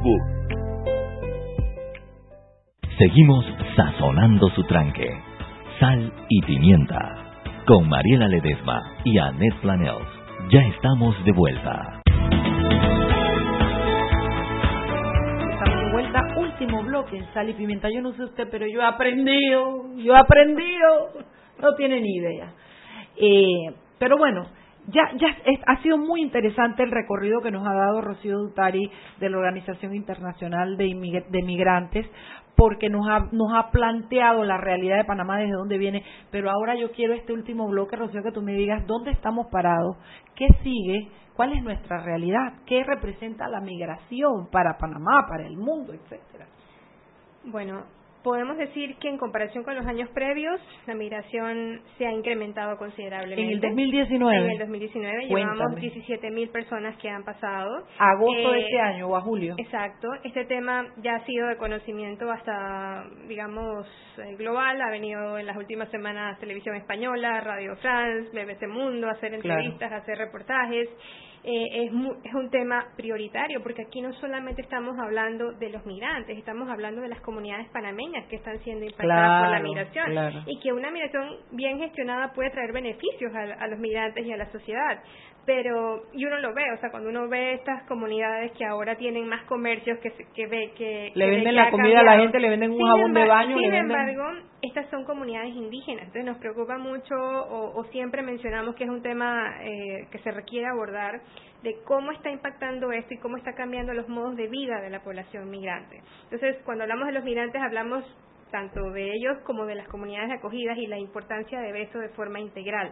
C: Seguimos sazonando su tranque. Sal y pimienta. Con Mariela Ledesma y Annette Planels. Ya estamos de vuelta.
A: Estamos de vuelta. Último bloque en Sal y Pimienta. Yo no sé usted, pero yo he aprendido. Yo he aprendido. No tiene ni idea. Eh, pero bueno, ya, ya ha sido muy interesante el recorrido que nos ha dado Rocío Dutari de la Organización Internacional de, de Migrantes porque nos ha, nos ha planteado la realidad de Panamá desde dónde viene, pero ahora yo quiero este último bloque, Rocío, que tú me digas dónde estamos parados, qué sigue, cuál es nuestra realidad, qué representa la migración para Panamá, para el mundo, etcétera.
G: Bueno, podemos decir que en comparación con los años previos, la migración se ha incrementado considerablemente.
A: En el 2019.
G: En el 2019 llevamos 17 mil personas que han pasado.
A: agosto de este eh, año o a julio.
G: Exacto. Este tema ya ha sido de conocimiento hasta, digamos, eh, global. Ha venido en las últimas semanas Televisión Española, Radio France, BBC Mundo, a hacer entrevistas, a hacer reportajes. Eh, es, es un tema prioritario, porque aquí no solamente estamos hablando de los migrantes, estamos hablando de las comunidades panameñas que están siendo impactadas por la migración y que una migración bien gestionada puede traer beneficios a, los migrantes y a la sociedad pero y uno lo ve, o sea, cuando uno ve estas comunidades que ahora tienen más comercios que que ve que
A: le venden la comida a la gente, le venden un jabón de baño,
G: sin
A: le
G: venden... embargo, estas son comunidades indígenas, entonces nos preocupa mucho o, siempre mencionamos que es un tema eh, que se requiere abordar de cómo está impactando esto y cómo está cambiando los modos de vida de la población migrante. Entonces, cuando hablamos de los migrantes hablamos tanto de ellos como de las comunidades acogidas y la importancia de ver eso de forma integral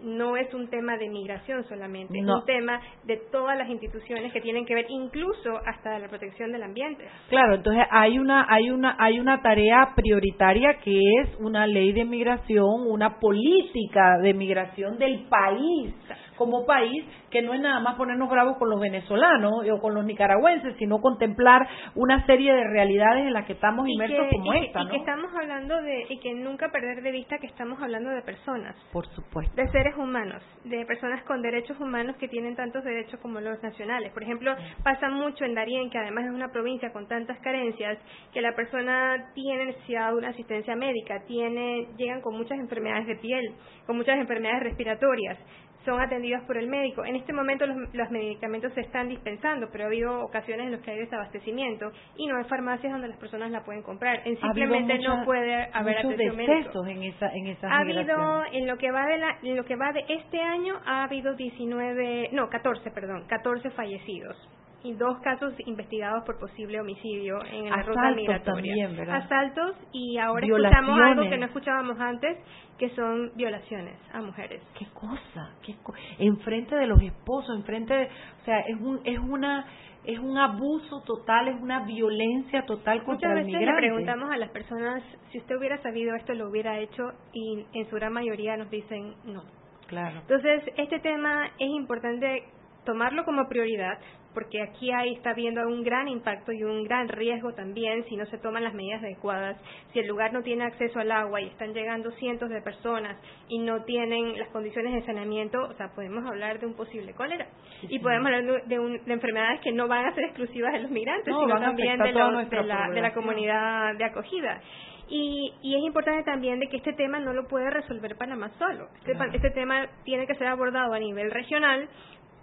G: no es un tema de migración solamente, es un tema de todas las instituciones que tienen que ver incluso hasta de la protección del ambiente.
A: Claro, entonces hay una hay una hay una tarea prioritaria que es una ley de migración, una política de migración del país como país que no es nada más ponernos bravos con los venezolanos o con los nicaragüenses, sino contemplar una serie de realidades en las que estamos inmersos como esta,
G: ¿no? Y que estamos hablando de y que nunca perder de vista que estamos hablando de personas,
A: por supuesto,
G: de seres humanos, de personas con derechos humanos que tienen tantos derechos como los nacionales. Por ejemplo, pasa mucho en Darien, que además es una provincia con tantas carencias, que la persona tiene necesidad de una asistencia médica, tiene llegan con muchas enfermedades de piel, con muchas enfermedades respiratorias son atendidos por el médico. En este momento los, medicamentos se están dispensando, pero ha habido ocasiones en las que hay desabastecimiento y no hay farmacias donde las personas la pueden comprar. En simplemente no puede haber atención médica.
A: en esa en esas
G: Ha habido en lo que va de la, en lo que va de este año ha habido 19, no, 14, perdón, 14 fallecidos y dos casos investigados por posible homicidio en la ruta migratoria. Asaltos y ahora escuchamos algo que no escuchábamos antes, que son violaciones a mujeres.
A: ¿Qué cosa? ¿Qué enfrente de los esposos, enfrente de, o sea, es un es una es un abuso total, es una violencia total contra
G: Muchas
A: el migrante.
G: le preguntamos a las personas si usted hubiera sabido esto lo hubiera hecho y en su gran mayoría nos dicen no.
A: Claro.
G: Entonces, este tema es importante tomarlo como prioridad, porque aquí ahí está habiendo un gran impacto y un gran riesgo también si no se toman las medidas adecuadas. Si el lugar no tiene acceso al agua y están llegando cientos de personas y no tienen las condiciones de saneamiento, o sea, podemos hablar de un posible cólera. y podemos hablar de, de, enfermedades que no van a ser exclusivas de los migrantes, sino también de, la, de la comunidad de acogida. Y, y, es importante también de que este tema no lo puede resolver Panamá solo. Este, este tema tiene que ser abordado a nivel regional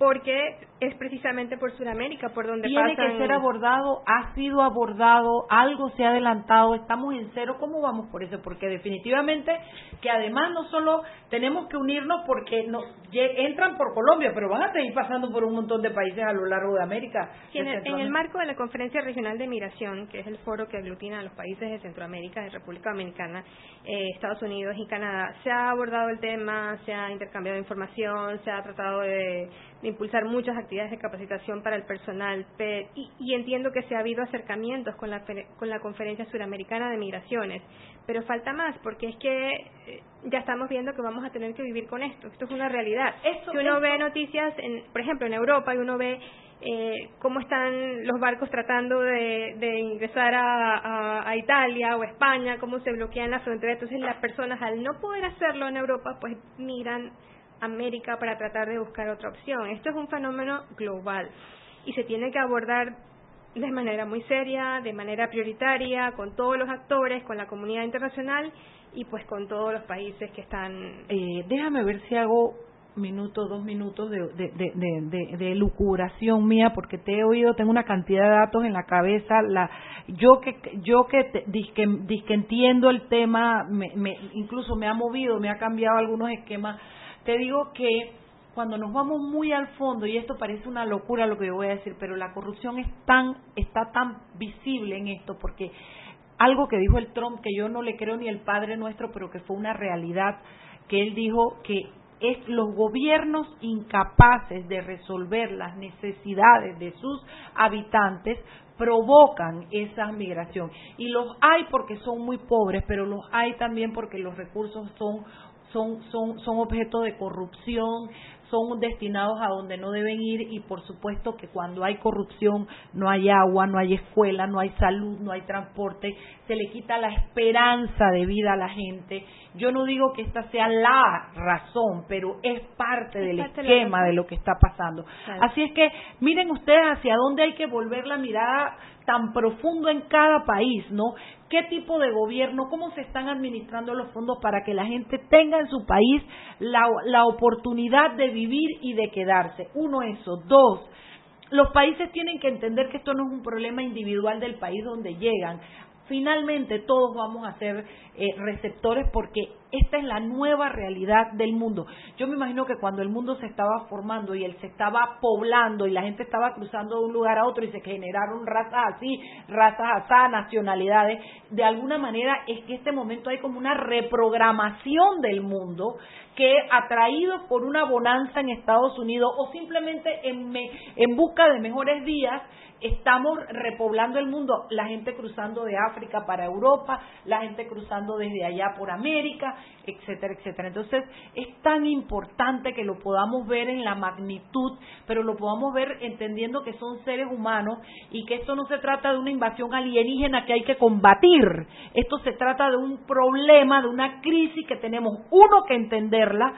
G: porque es precisamente por Sudamérica por donde
A: tiene que ser abordado ha sido abordado algo se ha adelantado estamos en cero cómo vamos por eso porque definitivamente que además no solo tenemos que unirnos porque nos entran por Colombia pero van a seguir pasando por un montón de países a lo largo de América
G: en, el, marco de la conferencia regional de migración que es el foro que aglutina a los países de Centroamérica de República Dominicana eh, Estados Unidos y Canadá se ha abordado el tema se ha intercambiado información se ha tratado de de impulsar muchas actividades de capacitación para el personal y, y, entiendo que se ha habido acercamientos con la, con la Conferencia Suramericana de Migraciones, pero falta más porque es que eh, ya estamos viendo que vamos a tener que vivir con esto, esto es una realidad. si uno ve noticias, en, por ejemplo, en Europa y uno ve eh, cómo están los barcos tratando de, de ingresar a, a, a, Italia o España, cómo se bloquean las fronteras. Entonces las personas al no poder hacerlo en Europa, pues miran América para tratar de buscar otra opción. Esto es un fenómeno global y se tiene que abordar de manera muy seria, de manera prioritaria, con todos los actores, con la comunidad internacional y pues con todos los países que están.
A: Eh, déjame ver si hago minutos, dos minutos de, de, de, mía, porque te he oído, tengo una cantidad de datos en la cabeza. La, yo que yo que disque, disque entiendo el tema, me, me, incluso me ha movido, me ha cambiado algunos esquemas te digo que cuando nos vamos muy al fondo, y esto parece una locura lo que yo voy a decir, pero la corrupción es tan, está tan visible en esto, porque algo que dijo el Trump, que yo no le creo ni el Padre Nuestro, pero que fue una realidad, que él dijo que es los gobiernos incapaces de resolver las necesidades de sus habitantes provocan esa migración. Y los hay porque son muy pobres, pero los hay también porque los recursos son son, son, son objeto de corrupción, son destinados a donde no deben ir y por supuesto que cuando hay corrupción no hay agua, no hay escuela, no hay salud, no hay transporte, se le quita la esperanza de vida a la gente. Yo no digo que esta sea la razón, pero es parte del esquema de lo que está pasando. Así es que miren ustedes hacia dónde hay que volver la mirada tan profundo en cada país, ¿no? ¿Qué tipo de gobierno, cómo se están administrando los fondos para que la gente tenga en su país la, la oportunidad de vivir y de quedarse? Uno, eso. Dos, los países tienen que entender que esto no es un problema individual del país donde llegan finalmente todos vamos a ser eh, receptores porque esta es la nueva realidad del mundo. Yo me imagino que cuando el mundo se estaba formando y él se estaba poblando y la gente estaba cruzando de un lugar a otro y se generaron razas así, razas así, nacionalidades, de alguna manera es que este momento hay como una reprogramación del mundo que atraído por una bonanza en Estados Unidos o simplemente en, en busca de mejores días, estamos repoblando el mundo, la gente cruzando de África para Europa, la gente cruzando desde allá por América, etcétera, etcétera. Entonces, es tan importante que lo podamos ver en la magnitud, pero lo podamos ver entendiendo que son seres humanos y que esto no se trata de una invasión alienígena que hay que combatir. Esto se trata de un problema, de una crisis que tenemos, uno, que entenderla,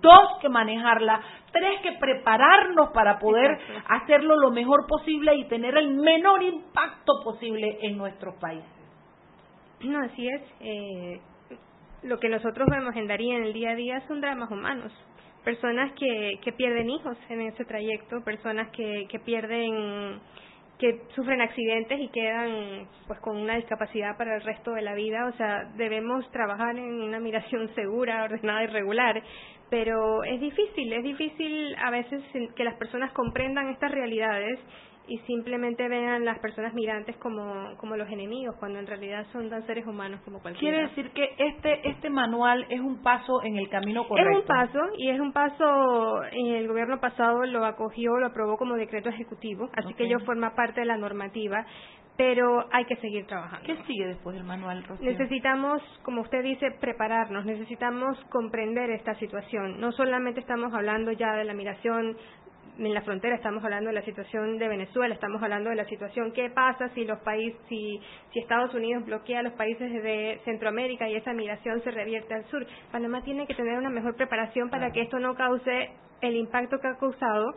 A: dos, que manejarla, tres, que prepararnos para poder hacerlo lo mejor posible y tener el menor impacto posible en nuestros países.
G: No, así es. Eh, lo que nosotros vemos en en el día a día son dramas humanos. Personas que, que pierden hijos en ese trayecto, personas que, que pierden que sufren accidentes y quedan pues con una discapacidad para el resto de la vida, o sea, debemos trabajar en una migración segura, ordenada y regular, pero es difícil, es difícil a veces que las personas comprendan estas realidades y simplemente vean las personas migrantes como, como los enemigos, cuando en realidad son tan seres humanos como cualquiera.
A: Quiere decir que este, este manual es un paso en el camino correcto.
G: Es un paso, y es un paso, el gobierno pasado lo acogió, lo aprobó como decreto ejecutivo, así que ello forma parte de la normativa, pero hay que seguir trabajando.
A: ¿Qué sigue después del manual, Rocío?
G: Necesitamos, como usted dice, prepararnos, necesitamos comprender esta situación. No solamente estamos hablando ya de la migración en la frontera, estamos hablando de la situación de Venezuela, estamos hablando de la situación qué pasa si los países, si, si Estados Unidos bloquea a los países de Centroamérica y esa migración se revierte al sur. Panamá tiene que tener una mejor preparación para que esto no cause el impacto que ha causado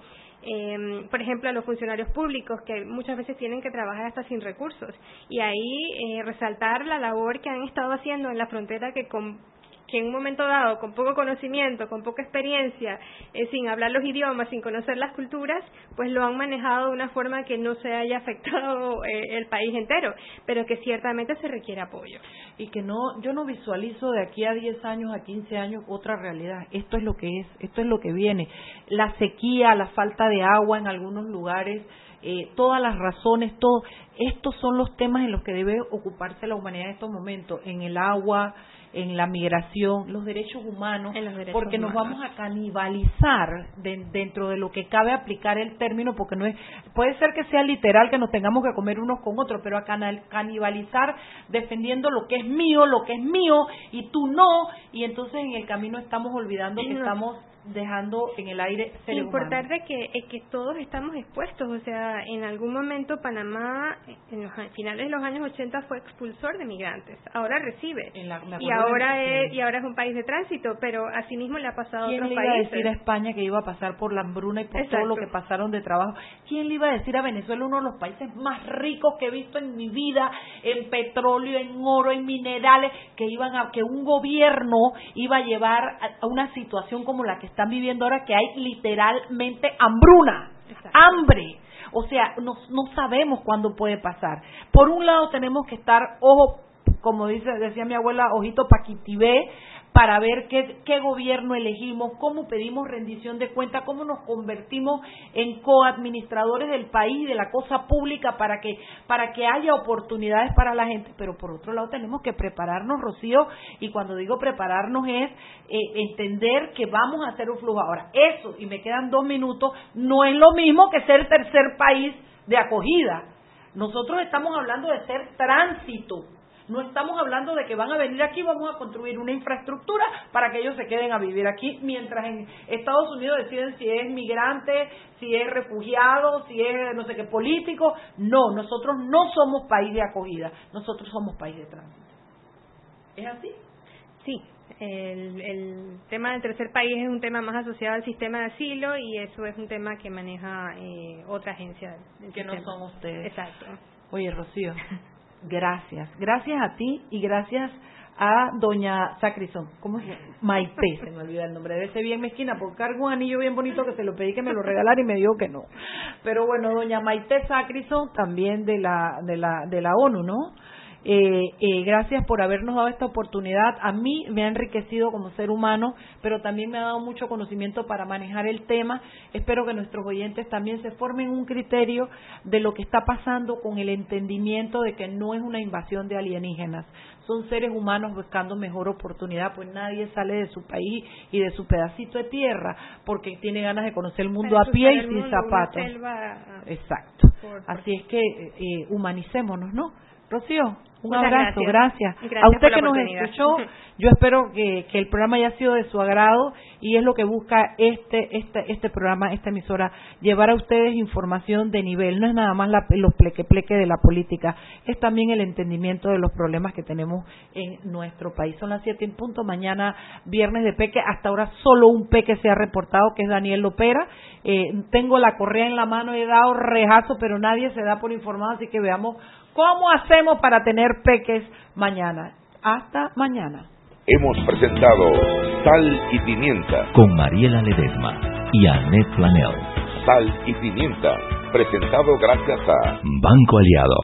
G: eh, por ejemplo, a los funcionarios públicos que muchas veces tienen que trabajar hasta sin recursos. Y ahí eh, resaltar la labor que han estado haciendo en la frontera que con que en un momento dado, con poco conocimiento, con poca experiencia, eh, sin hablar los idiomas, sin conocer las culturas, pues lo han manejado de una forma que no se haya afectado eh, el país entero, pero que ciertamente se requiere apoyo.
A: Y que no, yo no visualizo de aquí a 10 años, a 15 años otra realidad. Esto es lo que es, esto es lo que viene. La sequía, la falta de agua en algunos lugares, eh, todas las razones, todo. Estos son los temas en los que debe ocuparse la humanidad en estos momentos, en el agua, en la migración, los derechos humanos, porque nos vamos a canibalizar dentro de lo que cabe aplicar el término, porque no es, puede ser que sea literal que nos tengamos que comer unos con otros, pero a canibalizar defendiendo lo que es mío, lo que es mío y tú no, y entonces en el camino estamos olvidando que estamos dejando en el aire ser
G: Importante que, que todos estamos expuestos, o sea, en algún momento Panamá, en los finales de los años 80 fue expulsor de migrantes, ahora recibe. Y ahora es y ahora es un país de tránsito, pero asimismo le ha pasado a otros
A: le
G: iba
A: a decir a España que iba a pasar por la hambruna y por todo lo que pasaron de trabajo? ¿Quién le iba a decir a Venezuela uno de los países más ricos que he visto en mi vida en petróleo, en oro, en minerales, que iban a que un gobierno iba a llevar a una situación como la que están viviendo ahora que hay literalmente hambruna, hambre. O sea, no, no sabemos cuándo puede pasar. Por un lado tenemos que estar, ojo, como dice, decía mi abuela, ojito paquitibé, para ver qué, qué gobierno elegimos, cómo pedimos rendición de cuenta, cómo nos convertimos en coadministradores del país, de la cosa pública, para que, para que haya oportunidades para la gente. Pero por otro lado tenemos que prepararnos, Rocío, y cuando digo prepararnos es eh, entender que vamos a hacer un flujo. Ahora, eso, y me quedan dos minutos, no es lo mismo que ser tercer país de acogida. Nosotros estamos hablando de ser tránsito. No estamos hablando de que van a venir aquí, vamos a construir una infraestructura para que ellos se queden a vivir aquí, mientras en Estados Unidos deciden si es migrante, si es refugiado, si es no sé qué político. No, nosotros no somos país de acogida, nosotros somos país de tránsito. ¿Es así?
G: Sí, el, el, tema del tercer país es un tema más asociado al sistema de asilo y eso es un tema que maneja eh, otra agencia.
A: que no son ustedes.
G: Exacto.
A: Oye, Rocío, gracias. Gracias a ti y gracias a doña Sacrison. ¿Cómo se llama? Maite, se me olvida el nombre. Debe ser bien mezquina porque cargo un anillo bien bonito que se lo pedí que me lo regalara y me dijo que no. Pero bueno, doña Maite Sacrison, también de la, de la, de la ONU, ¿no? Eh, eh, gracias por habernos dado esta oportunidad. A mí me ha enriquecido como ser humano, pero también me ha dado mucho conocimiento para manejar el tema. Espero que nuestros oyentes también se formen un criterio de lo que está pasando con el entendimiento de que no es una invasión de alienígenas. Son seres humanos buscando mejor oportunidad, pues nadie sale de su país y de su pedacito de tierra porque tiene ganas de conocer el mundo a pie y sin zapatos. Exacto. Así es que eh, humanicémonos, ¿no? Rocío, un abrazo, gracias. a usted que nos escuchó, yo espero que, el programa haya sido de su agrado y es lo que busca este, este, este programa, esta emisora, llevar a ustedes información de nivel. No es nada más la, los pleque-pleque de la política, es también el entendimiento de los problemas que tenemos en nuestro país. Son las siete en punto, mañana viernes de peque. Hasta ahora solo un peque se ha reportado, que es Daniel Lopera. Eh, tengo la correa en la mano, he dado rejazo, pero nadie se da por informado, así que veamos ¿Cómo hacemos para tener peques mañana? Hasta mañana.
D: Hemos presentado Sal y Pimienta
C: con Mariela Ledesma y Annette Planel.
D: Sal y Pimienta, presentado gracias a
C: Banco Aliado.